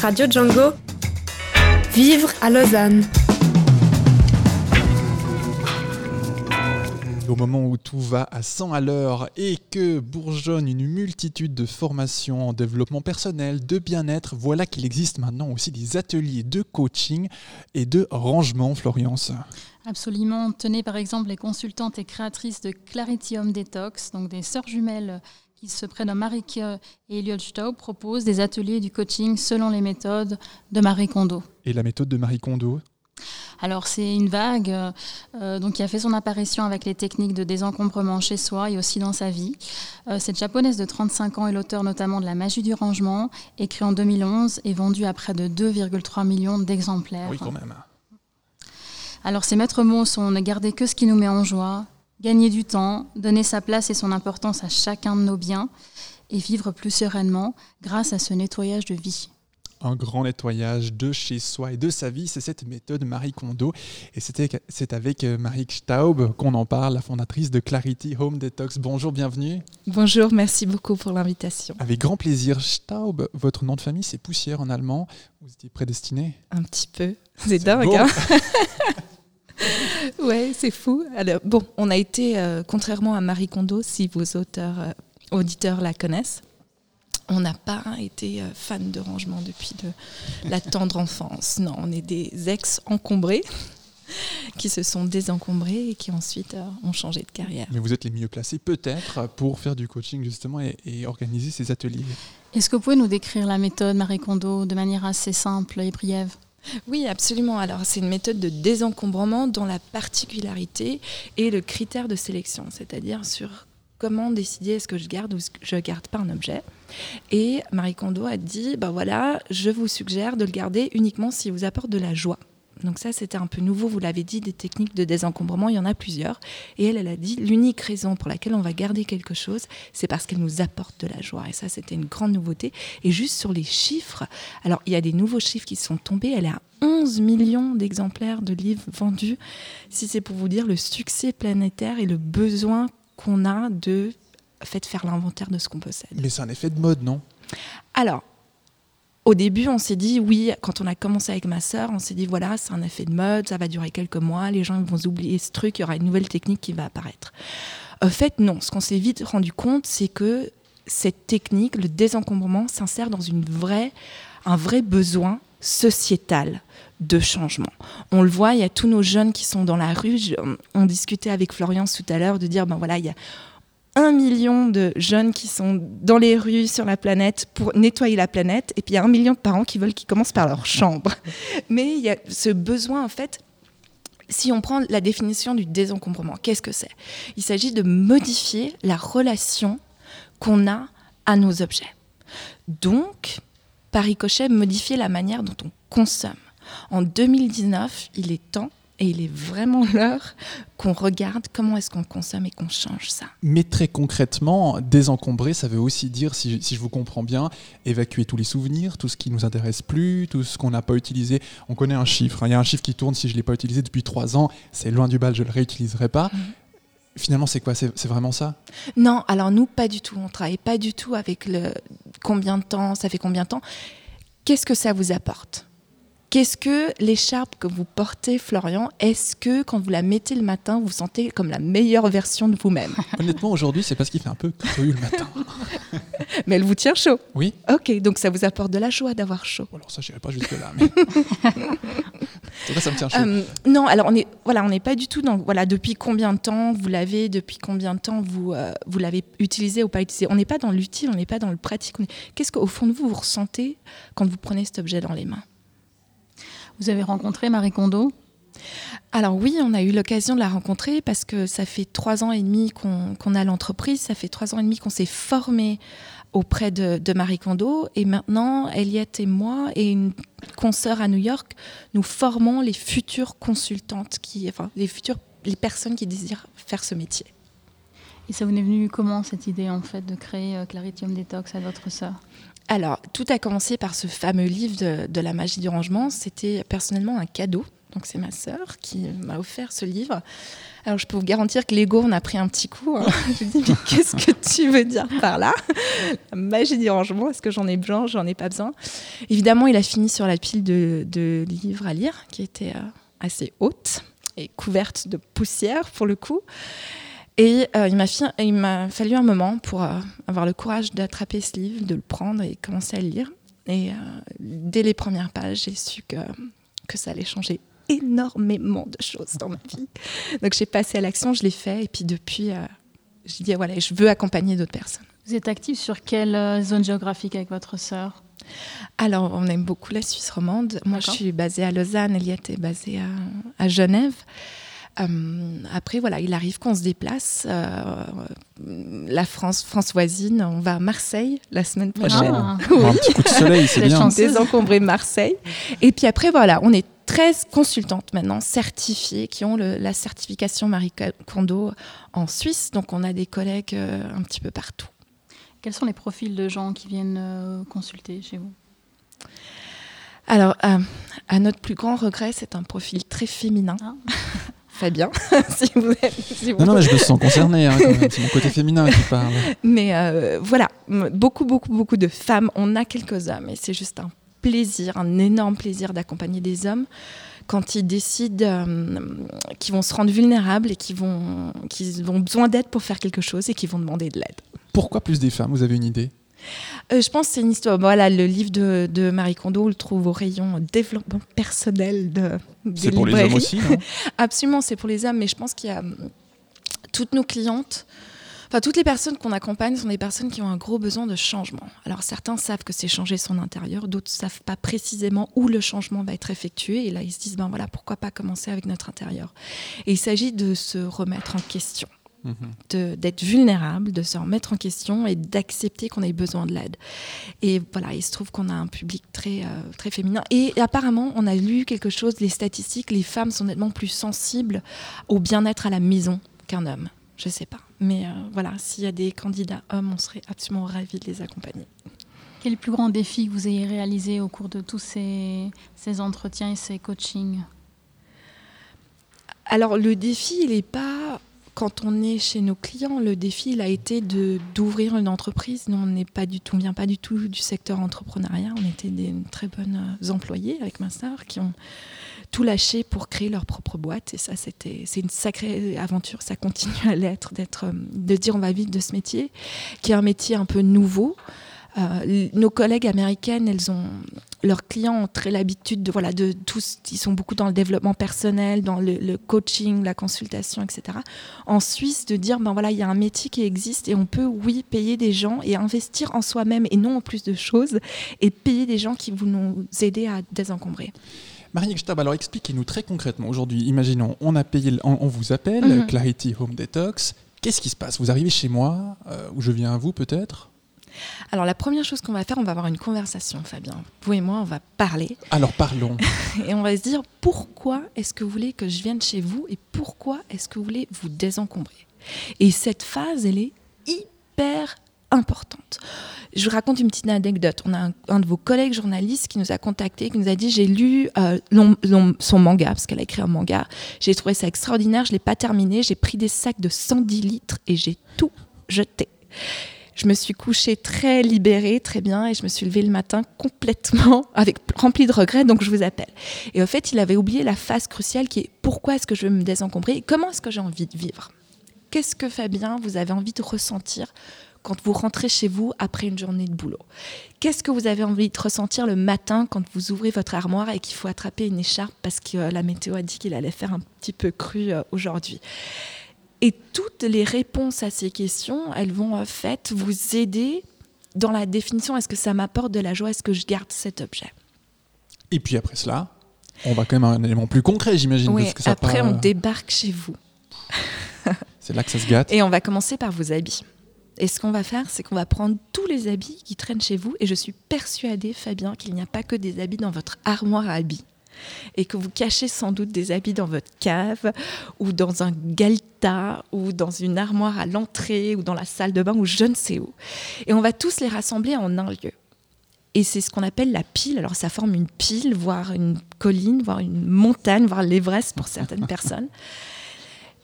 Radio Django. Vivre à Lausanne. Au moment où tout va à 100 à l'heure et que bourgeonne une multitude de formations en développement personnel, de bien-être, voilà qu'il existe maintenant aussi des ateliers de coaching et de rangement, Florence. Absolument. Tenez par exemple les consultantes et créatrices de Clarity Home Detox, donc des sœurs jumelles qui se prénomment Marike et Elliot Staub, proposent des ateliers du coaching selon les méthodes de Marie Kondo. Et la méthode de Marie Kondo? Alors c'est une vague euh, donc qui a fait son apparition avec les techniques de désencombrement chez soi et aussi dans sa vie. Euh, cette japonaise de 35 ans est l'auteur notamment de La magie du rangement, écrit en 2011 et vendu à près de 2,3 millions d'exemplaires. Oui, quand même. Alors ses maîtres mots sont ne garder que ce qui nous met en joie, gagner du temps, donner sa place et son importance à chacun de nos biens et vivre plus sereinement grâce à ce nettoyage de vie. Un grand nettoyage de chez soi et de sa vie, c'est cette méthode Marie Kondo. Et c'est avec euh, Marie Staub qu'on en parle, la fondatrice de Clarity Home Detox. Bonjour, bienvenue. Bonjour, merci beaucoup pour l'invitation. Avec grand plaisir. Staub, votre nom de famille, c'est poussière en allemand. Vous étiez prédestiné Un petit peu. C'est dingue, hein ouais, c'est fou. Alors, bon, on a été, euh, contrairement à Marie Kondo, si vos auteurs, euh, auditeurs la connaissent, on n'a pas été euh, fans de rangement depuis la tendre enfance. Non, on est des ex-encombrés qui se sont désencombrés et qui ensuite ont changé de carrière. Mais vous êtes les mieux placés peut-être pour faire du coaching justement et, et organiser ces ateliers. Est-ce que vous pouvez nous décrire la méthode Marie Kondo de manière assez simple et brève? Oui, absolument. Alors, c'est une méthode de désencombrement dont la particularité est le critère de sélection, c'est-à-dire sur comment décider est-ce que je garde ou je ne garde pas un objet. Et Marie Kondo a dit, ben voilà, je vous suggère de le garder uniquement s'il vous apporte de la joie. Donc ça, c'était un peu nouveau, vous l'avez dit, des techniques de désencombrement, il y en a plusieurs. Et elle, elle a dit, l'unique raison pour laquelle on va garder quelque chose, c'est parce qu'elle nous apporte de la joie. Et ça, c'était une grande nouveauté. Et juste sur les chiffres, alors il y a des nouveaux chiffres qui sont tombés, elle est à 11 millions d'exemplaires de livres vendus. Si c'est pour vous dire le succès planétaire et le besoin qu'on a de fait, faire l'inventaire de ce qu'on possède. Mais c'est un effet de mode, non? Alors, au début, on s'est dit, oui, quand on a commencé avec ma sœur, on s'est dit, voilà, c'est un effet de mode, ça va durer quelques mois, les gens vont oublier ce truc, il y aura une nouvelle technique qui va apparaître. En fait, non. Ce qu'on s'est vite rendu compte, c'est que cette technique, le désencombrement, s'insère dans une vraie, un vrai besoin sociétal de changement. On le voit, il y a tous nos jeunes qui sont dans la rue. on discutait avec Florian tout à l'heure de dire, ben voilà, il y a un million de jeunes qui sont dans les rues sur la planète pour nettoyer la planète, et puis il y a un million de parents qui veulent qu'ils commencent par leur chambre. Mais il y a ce besoin, en fait, si on prend la définition du désencombrement, qu'est-ce que c'est? Il s'agit de modifier la relation qu'on a à nos objets. Donc, par ricochet, modifier la manière dont on consomme. En 2019, il est temps et il est vraiment l'heure qu'on regarde comment est-ce qu'on consomme et qu'on change ça. Mais très concrètement, désencombrer, ça veut aussi dire, si je, vous comprends bien, évacuer tous les souvenirs, tout ce qui nous intéresse plus, tout ce qu'on n'a pas utilisé. On connaît un chiffre. Hein. Il y a un chiffre qui tourne, si je ne l'ai pas utilisé depuis trois ans, c'est loin du bal, je ne le réutiliserai pas. Mhm. Finalement, c'est quoi? C'est vraiment ça? Non, alors nous, pas du tout. On travaille pas du tout avec le combien de temps, ça fait combien de temps? Qu'est-ce que ça vous apporte? Qu'est-ce que l'écharpe que vous portez, Florian, est-ce que quand vous la mettez le matin, vous, sentez comme la meilleure version de vous-même? Honnêtement, aujourd'hui, c'est parce qu'il fait un peu cru le matin. mais elle vous tient chaud? Oui. Ok, donc ça vous apporte de la joie d'avoir chaud. Alors ça, je n'irai pas jusque-là. Mais... ça me tient chaud. Euh, non, alors on est, voilà, on n'est pas du tout dans, voilà, depuis combien de temps vous l'avez, depuis combien de temps vous, euh, vous l'avez utilisé ou pas utilisé? On n'est pas dans l'utile, on n'est pas dans le pratique. Qu'est-ce qu'au fond de vous, vous ressentez quand vous prenez cet objet dans les mains? Vous avez rencontré Marie Kondo? Alors oui, on a eu l'occasion de la rencontrer parce que ça fait trois ans et demi qu'on a l'entreprise, ça fait trois ans et demi qu'on s'est formé auprès de, Marie Kondo et maintenant Eliette et moi et une consoeur à New York, nous formons les futures consultantes, qui, enfin les futures les personnes qui désirent faire ce métier. Et ça vous est venu comment cette idée en fait de créer euh, Claritium Detox à votre sœur? Alors, tout a commencé par ce fameux livre de, la magie du rangement. C'était personnellement un cadeau Donc c'est ma sœur qui m'a offert ce livre. Alors je peux vous garantir que l'ego, on a pris un petit coup. Hein. je me dis, mais qu'est-ce que tu veux dire par là? La magie du rangement, est-ce que j'en ai besoin? J'en ai pas besoin. Évidemment, il a fini sur la pile de, livres à lire, qui était euh, assez haute et couverte de poussière pour le coup. Et euh, il m'a fallu un moment pour euh, avoir le courage d'attraper ce livre, de le prendre et commencer à le lire. Et dès les premières pages, j'ai su que, que ça allait changer énormément de choses dans ma vie. Donc j'ai passé à l'action, je l'ai fait, et puis depuis, euh, je dis voilà, je veux accompagner d'autres personnes. Vous êtes active sur quelle euh, zone géographique avec votre sœur? Alors, on aime beaucoup la Suisse romande. Moi, je suis basée à Lausanne, Eliette est basée à, à Genève. Euh, après, voilà, il arrive qu'on se déplace. la France, France voisine, on va à Marseille la semaine prochaine. Ah. Un petit coup de soleil, c'est bien. Désencombrer Marseille. Et puis après, voilà, on est 13 consultantes maintenant certifiées qui ont la certification Marie Kondo en Suisse. Donc on a des collègues euh, un petit peu partout. Quels sont les profils de gens qui viennent euh, consulter chez vous? Alors, à notre plus grand regret, c'est un profil très féminin. Ah. Fabien, si vous non, non, mais je me sens concernée, hein, c'est mon côté féminin qui parle. Mais euh, voilà, beaucoup, beaucoup, beaucoup de femmes. On a quelques hommes et c'est juste un plaisir, un énorme plaisir d'accompagner des hommes quand ils décident euh, qu'ils vont se rendre vulnérables et qu'ils vont, qu'ils ont besoin d'aide pour faire quelque chose et qu'ils vont demander de l'aide. Pourquoi plus des femmes? Vous avez une idée? Euh, je pense que c'est une histoire. Voilà, le livre de, Marie Kondo, on le trouve au rayon développement personnel de, C'est pour les hommes aussi, Absolument, c'est pour les hommes. Mais je pense qu'il y a toutes nos clientes Enfin, toutes les personnes qu'on accompagne sont des personnes qui ont un gros besoin de changement. Alors certains savent que c'est changer son intérieur, d'autres savent pas précisément où le changement va être effectué. Et là, ils se disent ben voilà, pourquoi pas commencer avec notre intérieur. Et il s'agit de se remettre en question d'être vulnérable, de se remettre en question et d'accepter qu'on ait besoin de l'aide. Et voilà, il se trouve qu'on a un public très, euh, très féminin. Et apparemment, on a lu quelque chose, les statistiques, les femmes sont nettement plus sensibles au bien-être à la maison qu'un homme. Je ne sais pas. Mais euh, voilà, s'il y a des candidats hommes, on serait absolument ravis de les accompagner. Quel est le plus grand défi que vous ayez réalisé au cours de tous ces, ces entretiens et ces coachings? Alors le défi, il n'est pas quand on est chez nos clients, le défi, il a été de d'ouvrir une entreprise. Nous, on n'est pas du tout, on vient pas du tout du secteur entrepreneuriat. On était des très bonnes employés avec ma qui ont tout lâché pour créer leur propre boîte. Et ça, c'était, c'est une sacrée aventure. Ça continue à l'être, d'être, de dire on va vivre de ce métier, qui est un métier un peu nouveau. Euh, nos collègues américaines, elles ont leurs clients ont très l'habitude de voilà de tous, ils sont beaucoup dans le développement personnel, dans le, coaching, la consultation, etc. En Suisse, de dire ben voilà, il y a un métier qui existe et on peut oui payer des gens et investir en soi-même et non en plus de choses et payer des gens qui vont nous aider à désencombrer. Marie Stab, alors expliquez-nous très concrètement aujourd'hui. Imaginons, on, a payé, on, vous appelle, mhm. Clarity Home Detox. Qu'est-ce qui se passe? Vous arrivez chez moi, euh, ou je viens à vous peut-être? Alors la première chose qu'on va faire, on va avoir une conversation, Fabien. Vous et moi, on va parler. Alors parlons. et on va se dire pourquoi est-ce que vous voulez que je vienne chez vous et pourquoi est-ce que vous voulez vous désencombrer? Et cette phase, elle est hyper importante. Je vous raconte une petite anecdote. On a un, de vos collègues journalistes qui nous a contacté, qui nous a dit j'ai lu euh, son manga parce qu'elle a écrit un manga. J'ai trouvé ça extraordinaire. Je l'ai pas terminé. J'ai pris des sacs de 110 litres et j'ai tout jeté. Je me suis couchée très libérée, très bien, et je me suis levée le matin complètement avec rempli de regrets. Donc je vous appelle. Et au fait, il avait oublié la phase cruciale qui est pourquoi est-ce que je veux me désencombrer et comment est-ce que j'ai envie de vivre. Qu'est-ce que Fabien, vous avez envie de ressentir quand vous rentrez chez vous après une journée de boulot? Qu'est-ce que vous avez envie de ressentir le matin quand vous ouvrez votre armoire et qu'il faut attraper une écharpe parce que euh, la météo a dit qu'il allait faire un petit peu cru euh, aujourd'hui? Et toutes les réponses à ces questions, elles vont en fait vous aider dans la définition est-ce que ça m'apporte de la joie Est-ce que je garde cet objet? Et puis après cela, on va quand même à un élément plus concret, j'imagine. Oui, après on débarque chez vous. C'est là que ça se gâte. Et on va commencer par vos habits. Et ce qu'on va faire, c'est qu'on va prendre tous les habits qui traînent chez vous. Et je suis persuadée, Fabien, qu'il n'y a pas que des habits dans votre armoire à habits. Et que vous cachez sans doute des habits dans votre cave, ou dans un galta, ou dans une armoire à l'entrée, ou dans la salle de bain, ou je ne sais où. Et on va tous les rassembler en un lieu. Et c'est ce qu'on appelle la pile. Alors ça forme une pile, voire une colline, voire une montagne, voire l'Everest pour certaines personnes.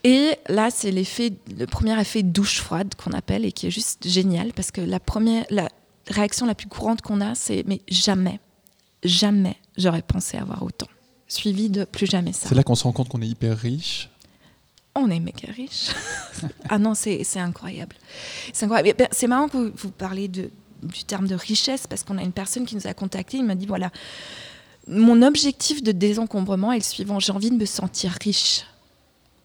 Et là, c'est l'effet, le premier effet douche froide qu'on appelle et qui est juste génial parce que la première, la réaction la plus courante qu'on a, c'est mais jamais, jamais j'aurais pensé avoir autant. Suivi de plus jamais ça. C'est là qu'on se rend compte qu'on est hyper riche. On est méga riche. ah non, c'est incroyable. C'est incroyable. Ben, c'est marrant que vous, vous parlez de, du terme de richesse parce qu'on a une personne qui nous a contacté. Il m'a dit voilà, mon objectif de désencombrement est le suivant j'ai envie de me sentir riche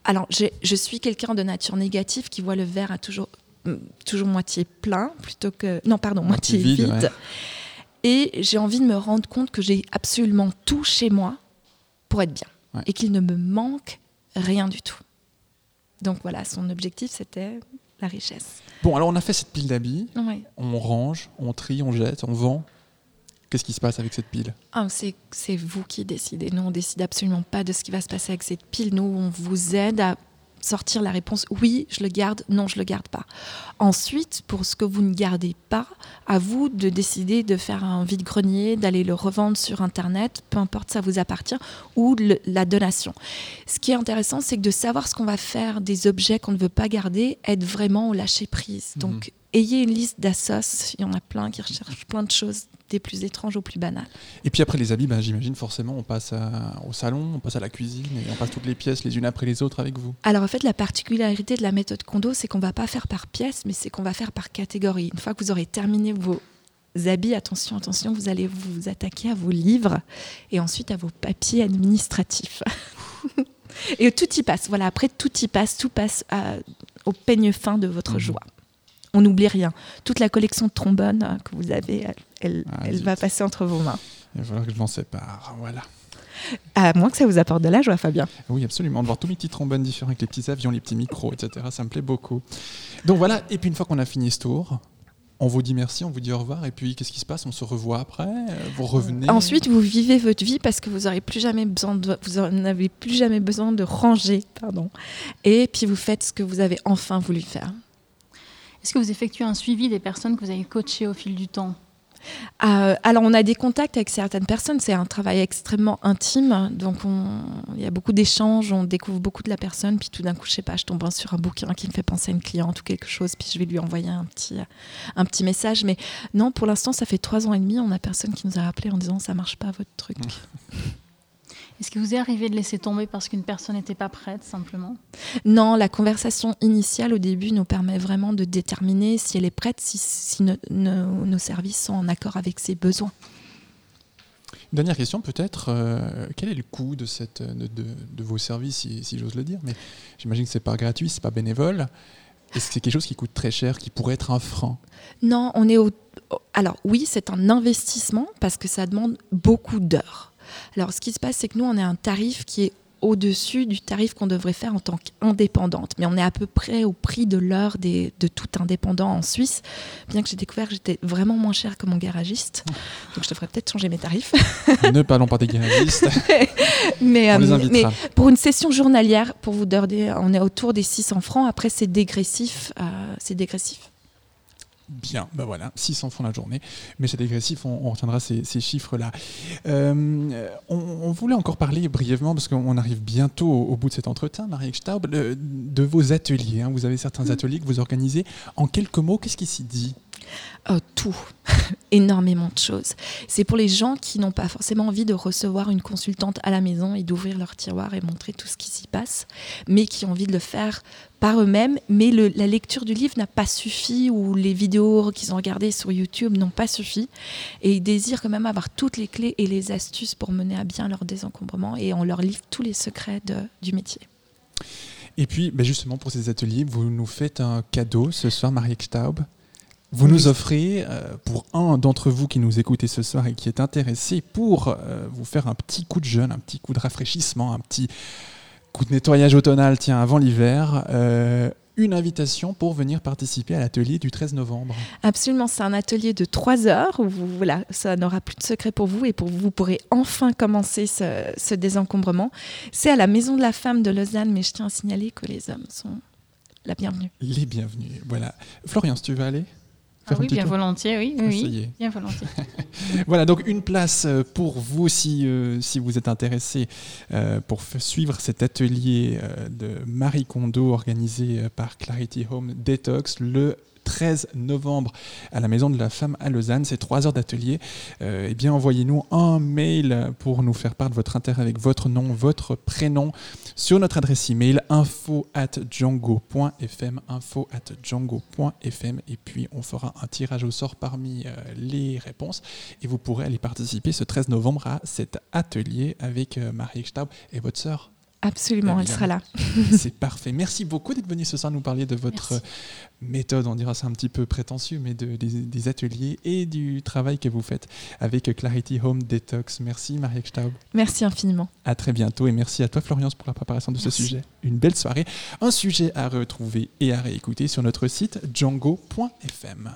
alors, je suis quelqu'un de nature négative qui voit le verre à toujours, mm, toujours moitié plein plutôt que. Non, pardon, moitié, vide. Et j'ai envie de me rendre compte que j'ai absolument tout chez moi pour être bien. Et qu'il ne me manque rien du tout. Donc voilà, son objectif, c'était la richesse. Bon, alors on a fait cette pile d'habits. On range, on trie, on jette, on vend. Qu'est-ce qui se passe avec cette pile? Ah, C'est vous qui décidez. Nous, on décide absolument pas de ce qui va se passer avec cette pile. Nous, on vous aide à sortir la réponse oui, je le garde, non, je le garde pas. Ensuite, pour ce que vous ne gardez pas, à vous de décider de faire un vide-grenier, d'aller le revendre sur Internet, peu importe, ça vous appartient, ou la donation. Ce qui est intéressant, c'est que de savoir ce qu'on va faire des objets qu'on ne veut pas garder aide vraiment au lâcher prise. Mhm. Donc, ayez une liste d'assos, il y en a plein qui recherchent plein de choses des plus étranges aux plus banales. Et puis après les habits, ben, j'imagine forcément on passe au salon, on passe à la cuisine et on passe toutes les pièces les unes après les autres avec vous. Alors en fait la particularité de la méthode Kondo, c'est qu'on va pas faire par pièce, mais c'est qu'on va faire par catégorie. Une fois que vous aurez terminé vos habits, attention, attention, vous allez vous attaquer à vos livres et ensuite à vos papiers administratifs. et tout y passe. Voilà, après tout y passe, tout passe au peigne fin de votre mhm. joie on n'oublie rien. Toute la collection de trombones euh, que vous avez, elle, ah, va passer entre vos mains. Il va falloir que je m'en sépare, voilà. À moins que ça vous apporte de la joie, Fabien. Oui, absolument. De voir tous mes petits trombones différents avec les petits avions, les petits micros, etc. Ça me plaît beaucoup. Donc voilà, et puis une fois qu'on a fini ce tour, on vous dit merci, on vous dit au revoir, et puis qu'est-ce qui se passe? On se revoit après? Vous revenez? Ensuite, vous vivez votre vie parce que vous n'aurez plus jamais besoin de, vous n'avez plus jamais besoin de ranger, pardon. Et puis vous faites ce que vous avez enfin voulu faire. Est-ce que vous effectuez un suivi des personnes que vous avez coachées au fil du temps? Euh, alors, on a des contacts avec certaines personnes. C'est un travail extrêmement intime. Donc, il y a beaucoup d'échanges. On découvre beaucoup de la personne. Puis, tout d'un coup, je sais pas, je tombe sur un bouquin qui me fait penser à une cliente ou quelque chose. Puis, je vais lui envoyer un petit, un petit message. Mais non, pour l'instant, ça fait trois ans et demi. On a personne qui nous a appelé en disant ça marche pas votre truc. Est-ce que vous est arrivé de laisser tomber parce qu'une personne n'était pas prête, simplement? Non, la conversation initiale au début nous permet vraiment de déterminer si elle est prête, si, nos services sont en accord avec ses besoins. Dernière question peut-être, euh, quel est le coût de, cette, de, vos services, si, j'ose le dire? Mais j'imagine que ce n'est pas gratuit, ce n'est pas bénévole. Est-ce que c'est quelque chose qui coûte très cher, qui pourrait être un frein? Non, on est au... Alors oui, c'est un investissement parce que ça demande beaucoup d'heures. Alors, ce qui se passe, c'est que nous, on a un tarif qui est au-dessus du tarif qu'on devrait faire en tant qu'indépendante. Mais on est à peu près au prix de l'heure de tout indépendant en Suisse, bien que j'ai découvert que j'étais vraiment moins cher que mon garagiste. Donc je devrais peut-être changer mes tarifs. ne parlons pas des garagistes. mais, euh, mais, pour une session journalière, pour vous donner, on est autour des 600 francs. Après, c'est dégressif. Euh, c'est dégressif. Bien, ben voilà, 600 francs la journée, mais c'est dégressif, on, retiendra ces, chiffres-là. Euh, on, voulait encore parler brièvement, parce qu'on arrive bientôt au, bout de cet entretien, Marie Staub, de, vos ateliers. Hein. Vous avez certains mm. ateliers que vous organisez. En quelques mots, qu'est-ce qui s'y dit? Euh, tout, énormément de choses. C'est pour les gens qui n'ont pas forcément envie de recevoir une consultante à la maison et d'ouvrir leur tiroir et montrer tout ce qui s'y passe, mais qui ont envie de le faire par eux-mêmes. Mais la lecture du livre n'a pas suffi ou les vidéos qu'ils ont regardées sur YouTube n'ont pas suffi. Et ils désirent quand même avoir toutes les clés et les astuces pour mener à bien leur désencombrement et on leur livre tous les secrets du métier. Et puis, ben justement, pour ces ateliers, vous nous faites un cadeau ce soir, Marie Staub. Vous nous offrez, euh, pour un d'entre vous qui nous écoutez ce soir et qui est intéressé, pour euh, vous faire un petit coup de jeûne, un petit coup de rafraîchissement, un petit coup de nettoyage automnal, tiens, avant l'hiver, euh, une invitation pour venir participer à l'atelier du 13 novembre. Absolument, c'est un atelier de 3 heures où vous, voilà, ça n'aura plus de secret pour vous et pour vous, vous pourrez enfin commencer ce, ce désencombrement. C'est à la Maison de la Femme de Lausanne, mais je tiens à signaler que les hommes sont la bienvenue. Les bienvenus, voilà. Florian, si tu veux aller? Ah oui, bien volontiers, oui, oui, bien volontiers. voilà, donc une place euh, pour vous si, euh, si vous êtes intéressé euh, pour suivre cet atelier de Marie Kondo organisé par Clarity Home Detox le 13 novembre à la Maison de la Femme à Lausanne. C'est trois heures d'atelier. Euh, eh bien, envoyez-nous un mail pour nous faire part de votre intérêt avec votre nom, votre prénom sur notre adresse email info at django.fm info et puis on fera un tirage au sort parmi euh, les réponses et vous pourrez aller participer ce 13 novembre à cet atelier avec euh, Marie Staub et votre sœur. Absolument, elle sera là. C'est parfait. Merci beaucoup d'être venu ce soir nous parler de votre méthode, on dira c'est un petit peu prétentieux, mais de, des, ateliers et du travail que vous faites avec Clarity Home Detox. Merci Marie Staub. Merci infiniment. À très bientôt et merci à toi Florian pour la préparation de ce sujet. Une belle soirée. Un sujet à retrouver et à réécouter sur notre site django.fm.